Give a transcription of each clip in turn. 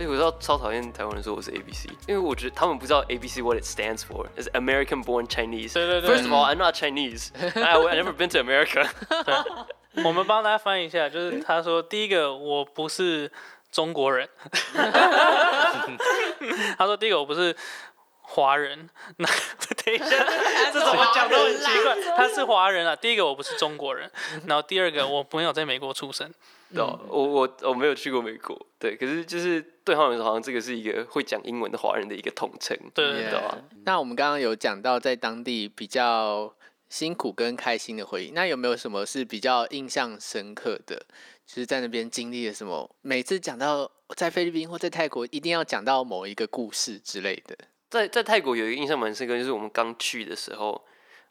而且我知道超讨厌台湾人说我是 A B C，因为我觉得他们不知道 A B C what it stands for is American born Chinese。对对对 First of all, I'm not Chinese. I I never been to America. 我们帮大家翻译一下，就是他说第一个我不是中国人，他说第一个我不是华人，那 等一下 这怎么讲都很奇怪，他是华人啊。第一个我不是中国人，然后第二个我没有在美国出生，对啊，我我我没有去过美国，对，可是就是对他们来说，好像这个是一个会讲英文的华人的一个统称，对对对啊。那我们刚刚有讲到在当地比较辛苦跟开心的回忆，那有没有什么是比较印象深刻的？就是在那边经历了什么？每次讲到在菲律宾或在泰国，一定要讲到某一个故事之类的。在在泰国有一个印象蛮深刻，就是我们刚去的时候，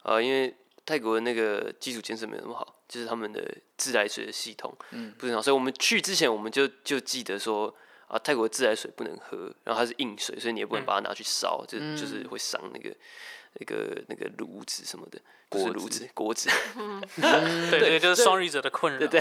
呃，因为泰国的那个基础建设没有那么好，就是他们的自来水的系统，嗯，不是很好，所以我们去之前我们就就记得说，啊，泰国的自来水不能喝，然后它是硬水，所以你也不能把它拿去烧，就就是会伤那个那个那个炉子什么的，锅炉子，锅子，对，这个就是双鱼者的困扰。对对。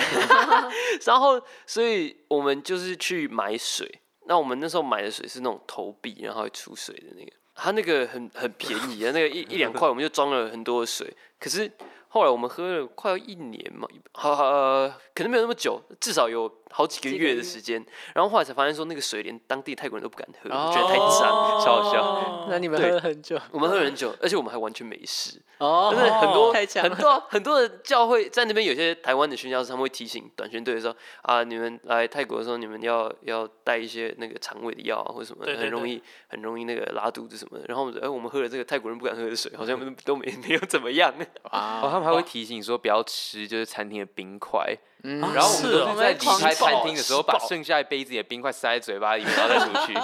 然后，所以我们就是去买水。那我们那时候买的水是那种投币，然后出水的那个，它那个很很便宜啊，那个一一两块我们就装了很多的水。可是后来我们喝了快要一年嘛，好好呃，可能没有那么久，至少有好几个月的时间。然后后来才发现说，那个水连当地泰国人都不敢喝，觉得太脏，超好笑。那你们喝了很久，我们喝了很久，而且我们还完全没事。哦，就是很多很多很多的教会在那边，有些台湾的宣教师他们会提醒短宣队的时候啊，你们来泰国的时候，你们要要带一些那个肠胃的药啊，或者什么，对对很容易很容易那个拉肚子什么的。然后我们哎，我们喝了这个泰国人不敢喝的水，好像都没没有怎么样。啊哦，他们还会提醒说不要吃就是餐厅的冰块，嗯然后我们在离开餐厅的时候，把 剩下一杯子里的冰块塞在嘴巴里面，然后再出去。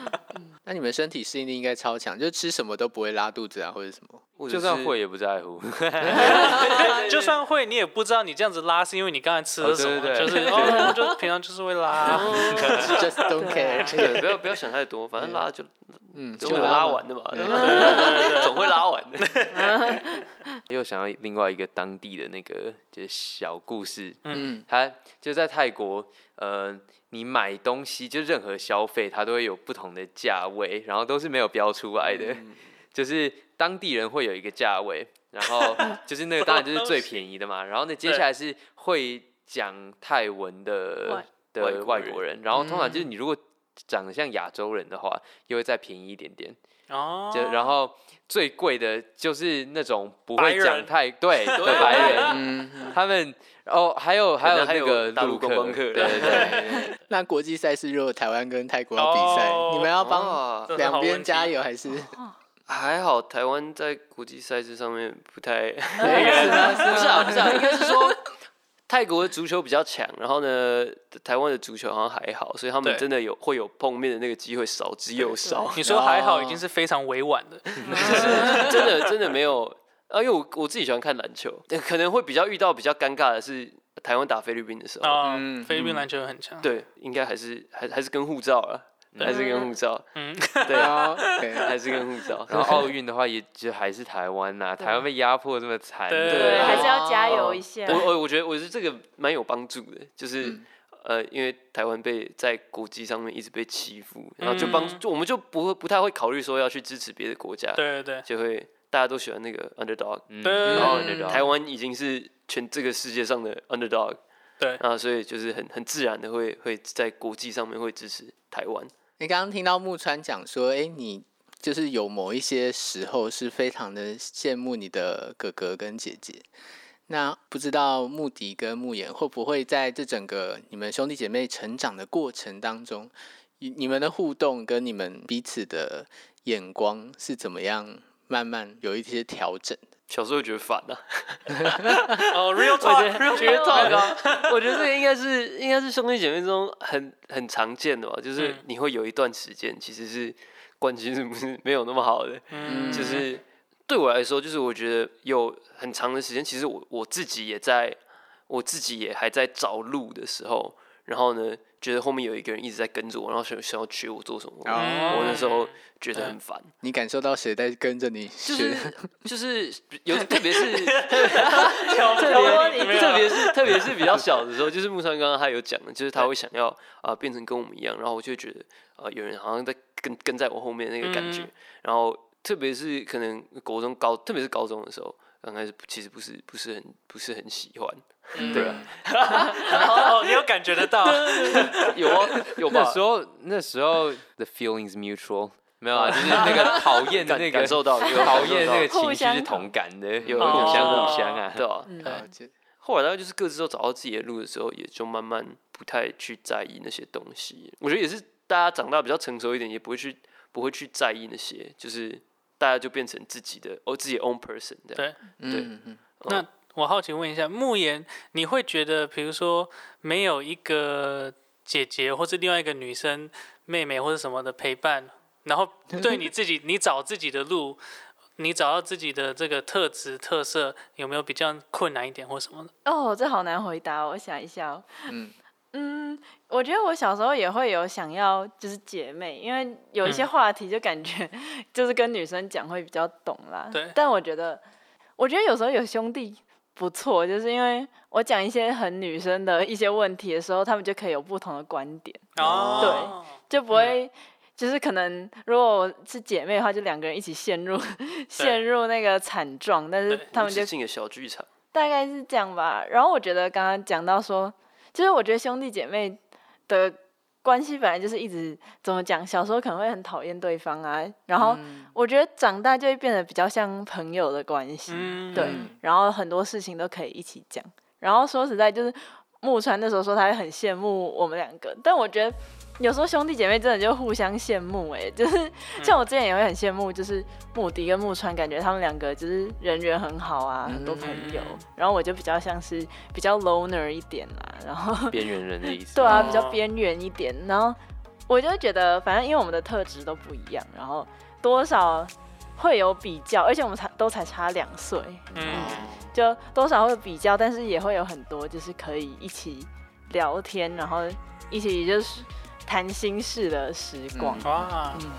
那你们身体适应力应该超强，就吃什么都不会拉肚子啊，或者什么。就算会也不在乎。就算会，你也不知道你这样子拉是因为你刚才吃了什么，就是就平常就是会拉。Just don't care。对，不要不要想太多，反正拉就嗯，总会拉完的嘛，总会拉完的。又想到另外一个当地的那个就是小故事，嗯，他就在泰国，呃，你买东西就任何消费，它都会有不同的价位，然后都是没有标出来的，就是当地人会有一个价位，然后 就是那个当然就是最便宜的嘛，然后呢，接下来是会讲泰文的的外国人，然后通常就是你如果长得像亚洲人的话，又会再便宜一点点，哦，就然后最贵的就是那种不白会讲人。泰对 的白人，嗯，他们哦还有还有还有那个大陆陆观光客对对对，那国际赛事如果台湾跟泰国要比赛，哦你们要帮两边加油还是？还好，台湾在国际赛事上面不太不是啊，不是啊，应该是说泰国的足球比较强，然后呢，台湾的足球好像还好，所以他们真的有会有碰面的那个机会少之又少，你说还好，已经是非常委婉 的。就是真的真的没有啊，因为我我自己喜欢看篮球，可能会比较遇到比较尴尬的是台湾打菲律宾的时候，啊嗯，菲律宾篮球很强。对，应该还是还还是跟护照啊，还是跟护照，嗯，对啊，还是跟护照，然后 奥运的话，也就还是台湾呐、台湾被压迫这么惨，对对，对还是要加油一下。我我我觉得我是这个蛮有帮助的，就是、嗯呃，因为台湾被在国际上面一直被欺负，然后就帮嗯就我们就不会不太会考虑说要去支持别的国家，对对对就会大家都喜欢那个 underdog，、然后嗯台湾已经是全这个世界上的 underdog，对啊，所以就是很很自然的会会在国际上面会支持台湾。你刚刚听到木川讲说，哎，你就是有某一些时候是非常的羡慕你的哥哥跟姐姐。那不知道穆迪跟穆言会不会在这整个你们兄弟姐妹成长的过程当中，你你们的互动跟你们彼此的眼光是怎么样慢慢有一些调整？小时候觉得烦啊，哦，real 我觉 talk，得糟糕。我觉得这个应该是应该是兄弟姐妹中很很常见的吧，就是嗯。你会有一段时间其实是关系是不是没有那么好的，嗯，就是对我来说，就是我觉得有很长的时间，其实我我自己也在我自己也还在找路的时候，然后呢，觉得后面有一个人一直在跟着我，然后想想要学我做什么，哦我那时候觉得很烦。你感受到谁在跟着你就学？是就是有，特别是 特别是特别是比较小的时候，就是木川刚刚他有讲的，就是他会想要啊、变成跟我们一样，然后我就会觉得啊、有人好像在跟跟在我后面那个感觉，嗯然后特别是可能国中高，特别是高中的时候，刚开始其实不是不是很不是很喜欢，对啊，哦，你有感觉得到？有啊有吧那时？候那时候 the feelings mutual 没有啊，就是那个讨厌那个感受到 有讨厌那个情绪是同感的，有有互相哦互相啊。对啊，后来大概就是各自都找到自己的路的时候，也就慢慢不太去在意那些东西。我觉得也是大家长大比较成熟一点，也不会去不会去在意那些，就是大家就变成自己的哦自己的 own person 这样。对嗯嗯那我好奇问一下，慕言，你会觉得，比如说没有一个姐姐或是另外一个女生、妹妹或者什么的陪伴，然后 对你自己，你找自己的路，你找到自己的这个特质特色，有没有比较困难一点或什么的？哦，这好难回答哦，我想一下、哦。嗯嗯，我觉得我小时候也会有想要就是姐妹，因为有一些嗯话题就感觉 就是跟女生讲会比较懂啦。对但我觉得，我觉得有时候有兄弟不错，就是因为我讲一些很女生的一些问题的时候，他们就可以有不同的观点，哦，就不会。就是可能，如果我是姐妹的话，就两个人一起陷入 陷入那个惨状，但是他们就进个小剧场，大概是这样吧。然后我觉得刚刚讲到说，就是我觉得兄弟姐妹的关系本来就是一直怎么讲，小时候可能会很讨厌对方啊，然后嗯我觉得长大就会变得比较像朋友的关系，嗯对嗯，然后很多事情都可以一起讲。然后说实在，就是木川那时候说他会很羡慕我们两个，但我觉得有时候兄弟姐妹真的就互相羡慕、欸，就是像我之前也会很羡慕，就是木迪跟木川，感觉他们两个就是人缘很好啊，很多朋友嗯。然后我就比较像是比较 loner 一点啦，然后边缘人的意思。对啊，哦比较边缘一点。然后我就觉得，反正因为我们的特质都不一样，然后多少会有比较，而且我们才都才差两岁，嗯，就多少会有比较，但是也会有很多就是可以一起聊天，然后一起就是谈心事的时光。哇，嗯